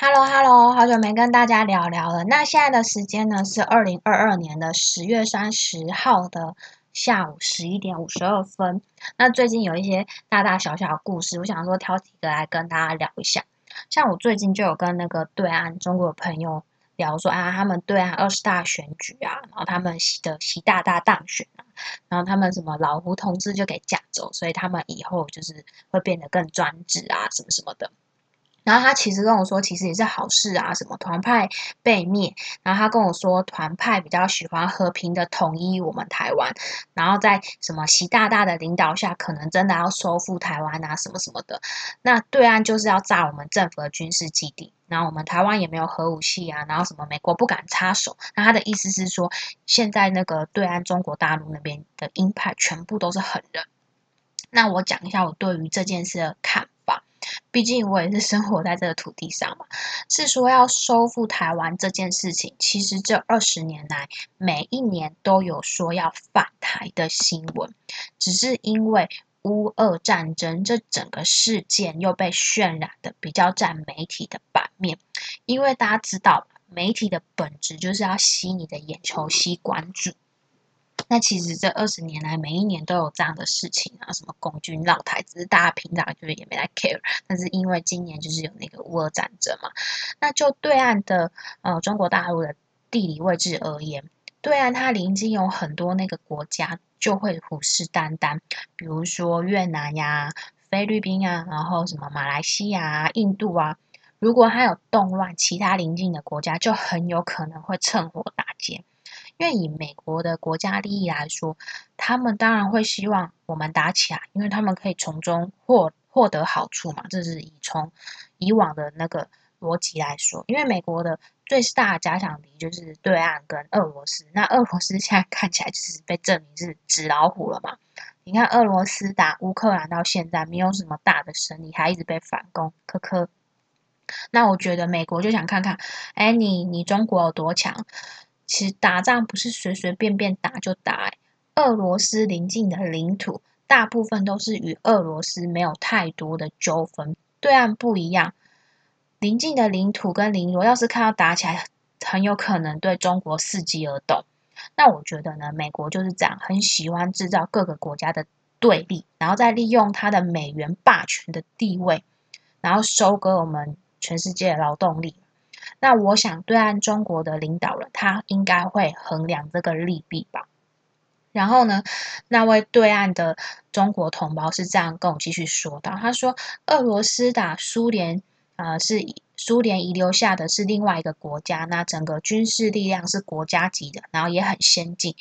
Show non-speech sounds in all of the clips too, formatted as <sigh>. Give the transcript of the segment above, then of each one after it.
Hello Hello，好久没跟大家聊聊了。那现在的时间呢是二零二二年的十月三十号的下午十一点五十二分。那最近有一些大大小小的故事，我想说挑几个来跟大家聊一下。像我最近就有跟那个对岸中国朋友聊说啊，他们对岸二十大选举啊，然后他们的习大大当选啊，然后他们什么老胡同志就给架走，所以他们以后就是会变得更专制啊，什么什么的。然后他其实跟我说，其实也是好事啊，什么团派被灭。然后他跟我说，团派比较喜欢和平的统一我们台湾。然后在什么习大大的领导下，可能真的要收复台湾啊，什么什么的。那对岸就是要炸我们政府的军事基地。然后我们台湾也没有核武器啊，然后什么美国不敢插手。那他的意思是说，现在那个对岸中国大陆那边的鹰派全部都是狠人。那我讲一下我对于这件事的看。毕竟我也是生活在这个土地上嘛，是说要收复台湾这件事情，其实这二十年来每一年都有说要反台的新闻，只是因为乌俄战争这整个事件又被渲染的比较占媒体的版面，因为大家知道媒体的本质就是要吸你的眼球、吸关注。那其实这二十年来，每一年都有这样的事情啊，什么共军绕台，只是大家平常就是也没来 care。但是因为今年就是有那个乌俄战争嘛，那就对岸的呃中国大陆的地理位置而言，对岸它临近有很多那个国家就会虎视眈眈，比如说越南呀、菲律宾啊，然后什么马来西亚、印度啊，如果它有动乱，其他邻近的国家就很有可能会趁火打劫。因为以美国的国家利益来说，他们当然会希望我们打起来，因为他们可以从中获获得好处嘛。这是以从以往的那个逻辑来说，因为美国的最大的假想敌就是对岸跟俄罗斯。那俄罗斯现在看起来就是被证明是纸老虎了嘛？你看俄罗斯打乌克兰到现在没有什么大的胜利，还一直被反攻，科科。那我觉得美国就想看看，哎，你你中国有多强？其实打仗不是随随便便打就打。俄罗斯邻近的领土大部分都是与俄罗斯没有太多的纠纷，对岸不一样，邻近的领土跟邻国要是看到打起来，很有可能对中国伺机而动。那我觉得呢，美国就是这样，很喜欢制造各个国家的对立，然后再利用它的美元霸权的地位，然后收割我们全世界的劳动力。那我想，对岸中国的领导人，他应该会衡量这个利弊吧。然后呢，那位对岸的中国同胞是这样跟我继续说到：他说，俄罗斯打苏联，呃，是苏联遗留下的是另外一个国家，那整个军事力量是国家级的，然后也很先进。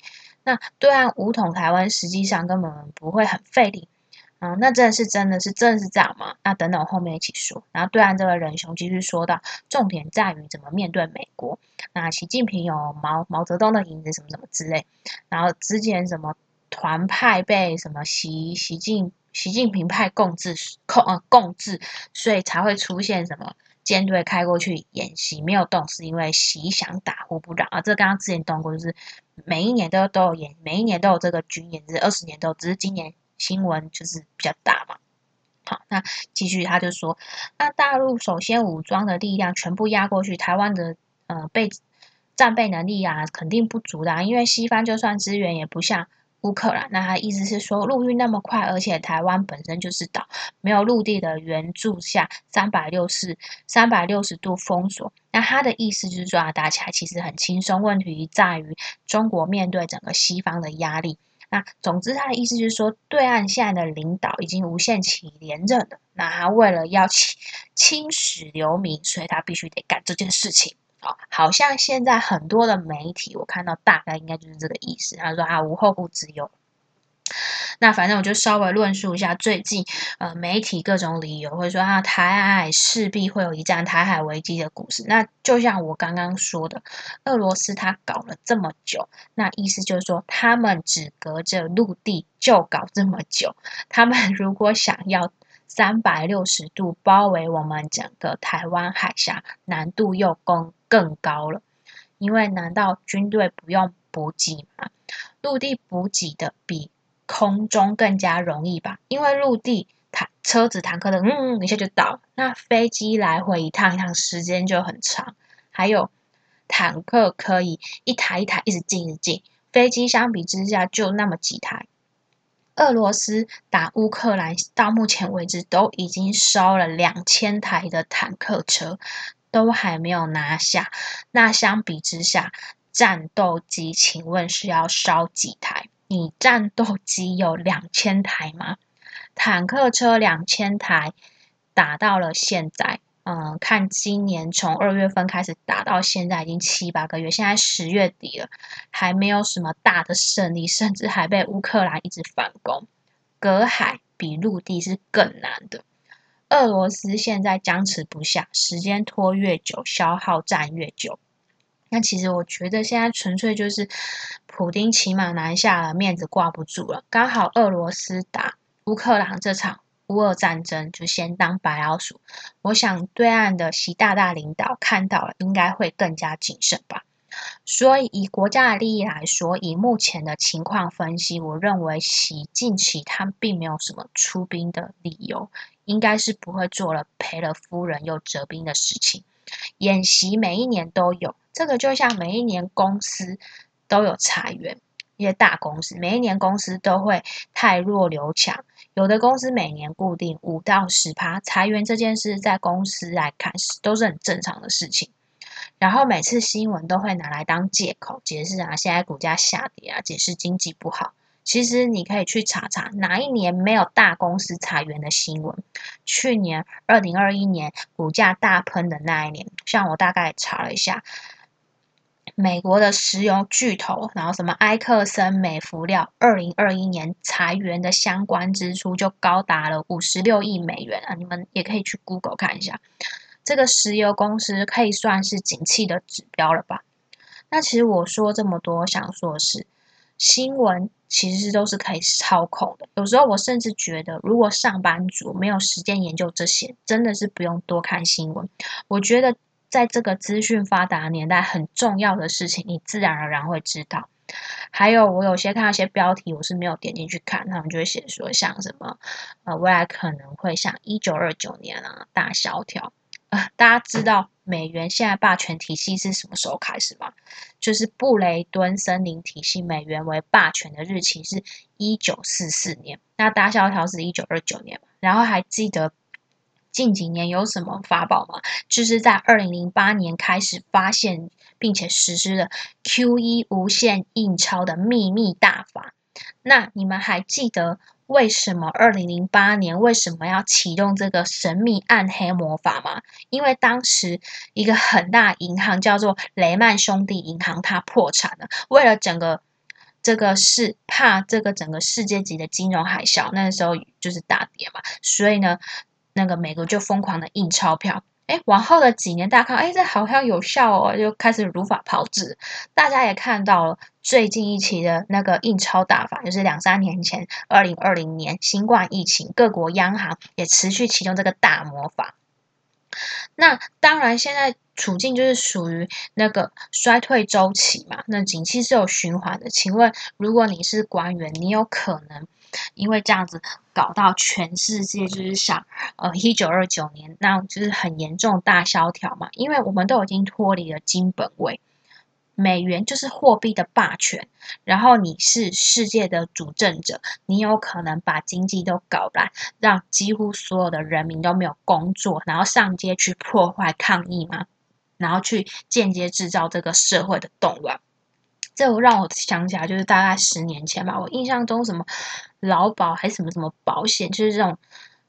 那对岸武统台湾，实际上根本不会很费力。嗯，那真的是真的是真的是这样吗？那等等后面一起说。然后对岸这个仁兄继续说到，重点在于怎么面对美国。那习近平有毛毛泽东的影子什么什么之类。然后之前什么团派被什么习习近习近平派共治控呃共治，所以才会出现什么舰队开过去演习没有动，是因为习想打呼不让啊。这刚刚之前动过，就是每一年都都有演，每一年都有这个军演，是二十年都只是今年。新闻就是比较大嘛，好，那继续他就说，那大陆首先武装的力量全部压过去，台湾的呃备战备能力啊肯定不足的，因为西方就算支援也不像乌克兰。那他意思是说陆运那么快，而且台湾本身就是岛，没有陆地的援助下，三百六十三百六十度封锁。那他的意思就是说啊，打起来其实很轻松，问题在于中国面对整个西方的压力。那总之，他的意思就是说，对岸现在的领导已经无限期连任了。那他为了要清青史留名，所以他必须得干这件事情。哦，好像现在很多的媒体，我看到大概应该就是这个意思。他说啊，无后顾之忧。那反正我就稍微论述一下最近呃媒体各种理由，或者说啊台海势必会有一战台海危机的故事。那就像我刚刚说的，俄罗斯他搞了这么久，那意思就是说他们只隔着陆地就搞这么久。他们 <laughs> 如果想要三百六十度包围我们整个台湾海峡，难度又更更高了。因为难道军队不用补给吗？陆地补给的比。空中更加容易吧，因为陆地坦车子、坦克的，嗯，一下就到。那飞机来回一趟一趟，时间就很长。还有坦克可以一台一台一直进一直进，飞机相比之下就那么几台。俄罗斯打乌克兰到目前为止都已经烧了两千台的坦克车，都还没有拿下。那相比之下，战斗机请问是要烧几台？你战斗机有两千台吗？坦克车两千台打到了现在，嗯，看今年从二月份开始打到现在已经七八个月，现在十月底了，还没有什么大的胜利，甚至还被乌克兰一直反攻。隔海比陆地是更难的，俄罗斯现在僵持不下，时间拖越久，消耗战越久。那其实我觉得现在纯粹就是普丁骑马南下了，面子挂不住了，刚好俄罗斯打乌克兰这场乌俄战争就先当白老鼠。我想对岸的习大大领导看到了，应该会更加谨慎吧。所以，以国家的利益来说，以目前的情况分析，我认为习近期他并没有什么出兵的理由，应该是不会做了赔了夫人又折兵的事情。演习每一年都有，这个就像每一年公司都有裁员，一些大公司每一年公司都会太弱留强，有的公司每年固定五到十趴裁员，这件事在公司来看是都是很正常的事情。然后每次新闻都会拿来当借口解释啊，现在股价下跌啊，解释经济不好。其实你可以去查查哪一年没有大公司裁员的新闻。去年二零二一年股价大喷的那一年，像我大概查了一下，美国的石油巨头，然后什么埃克森美孚料，二零二一年裁员的相关支出就高达了五十六亿美元啊！你们也可以去 Google 看一下。这个石油公司可以算是景气的指标了吧？那其实我说这么多，想说的是，新闻其实都是可以操控的。有时候我甚至觉得，如果上班族没有时间研究这些，真的是不用多看新闻。我觉得在这个资讯发达的年代，很重要的事情，你自然而然会知道。还有，我有些看到一些标题，我是没有点进去看，他们就会写说，像什么呃，未来可能会像一九二九年啊大萧条。啊，<laughs> 大家知道美元现在霸权体系是什么时候开始吗？就是布雷顿森林体系美元为霸权的日期是一九四四年，那大萧条是一九二九年然后还记得近几年有什么法宝吗？就是在二零零八年开始发现并且实施的 Q E 无限印钞的秘密大法。那你们还记得？为什么二零零八年为什么要启动这个神秘暗黑魔法吗？因为当时一个很大银行叫做雷曼兄弟银行，它破产了。为了整个这个是怕这个整个世界级的金融海啸，那时候就是大跌嘛，所以呢，那个美国就疯狂的印钞票。哎，往后的几年，大家看，哎，这好像有效哦，就开始如法炮制。大家也看到了最近一期的那个印钞大法，就是两三年前，二零二零年新冠疫情，各国央行也持续启动这个大魔法。那当然，现在处境就是属于那个衰退周期嘛。那景气是有循环的。请问，如果你是官员，你有可能？因为这样子搞到全世界就是想，呃，一九二九年那就是很严重大萧条嘛。因为我们都已经脱离了金本位，美元就是货币的霸权，然后你是世界的主政者，你有可能把经济都搞烂，让几乎所有的人民都没有工作，然后上街去破坏抗议吗？然后去间接制造这个社会的动乱。这让我想起来，就是大概十年前吧。我印象中，什么劳保还是什么什么保险，就是这种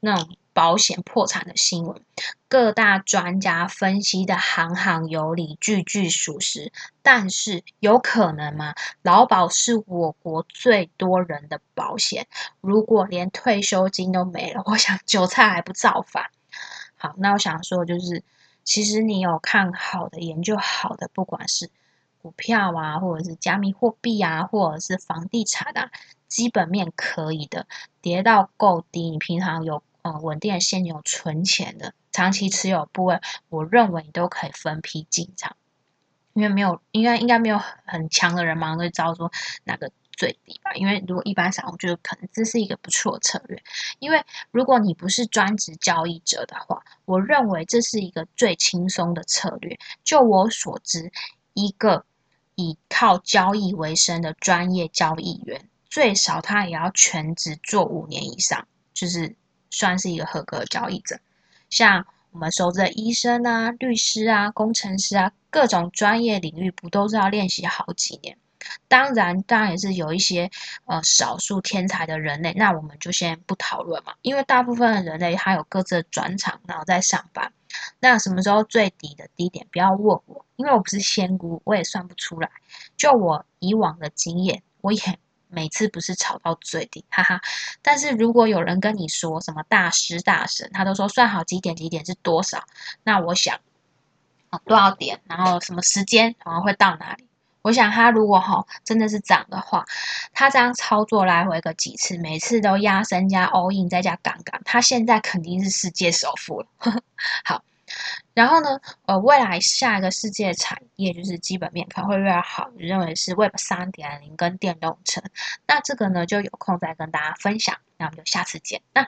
那种保险破产的新闻，各大专家分析的行行有理，句句属实。但是有可能吗？劳保是我国最多人的保险，如果连退休金都没了，我想韭菜还不造反？好，那我想说，就是其实你有看好的研究好的，不管是。股票啊，或者是加密货币啊，或者是房地产啊，基本面可以的，跌到够低，你平常有呃稳定的现金存钱的，长期持有部位，我认为你都可以分批进场，因为没有应该应该没有很强的人嘛，会知道说哪个最低吧。因为如果一般散户，就可能这是一个不错的策略。因为如果你不是专职交易者的话，我认为这是一个最轻松的策略。就我所知，一个以靠交易为生的专业交易员，最少他也要全职做五年以上，就是算是一个合格的交易者。像我们熟知的医生啊、律师啊、工程师啊，各种专业领域不都是要练习好几年？当然，当然也是有一些呃少数天才的人类，那我们就先不讨论嘛。因为大部分的人类他有各自的专场，然后在上班。那什么时候最低的低点？不要问我，因为我不是仙姑，我也算不出来。就我以往的经验，我也。每次不是炒到最低，哈哈。但是如果有人跟你说什么大师大神，他都说算好几点几点是多少，那我想啊多少点，然后什么时间，然后会到哪里？我想他如果哈真的是涨的话，他这样操作来回个几次，每次都压身加 all in 再加杠杆，他现在肯定是世界首富了。<laughs> 好。然后呢，呃，未来下一个世界产业就是基本面可能会越来越好，认为是 Web 三点零跟电动车。那这个呢，就有空再跟大家分享。那我们就下次见。那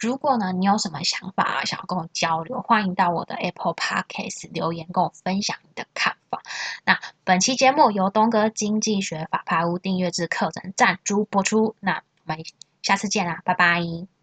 如果呢，你有什么想法想要跟我交流，欢迎到我的 Apple Podcast 留言跟我分享你的看法。那本期节目由东哥经济学法拍屋订阅制课程赞助播出。那我们下次见啦，拜拜。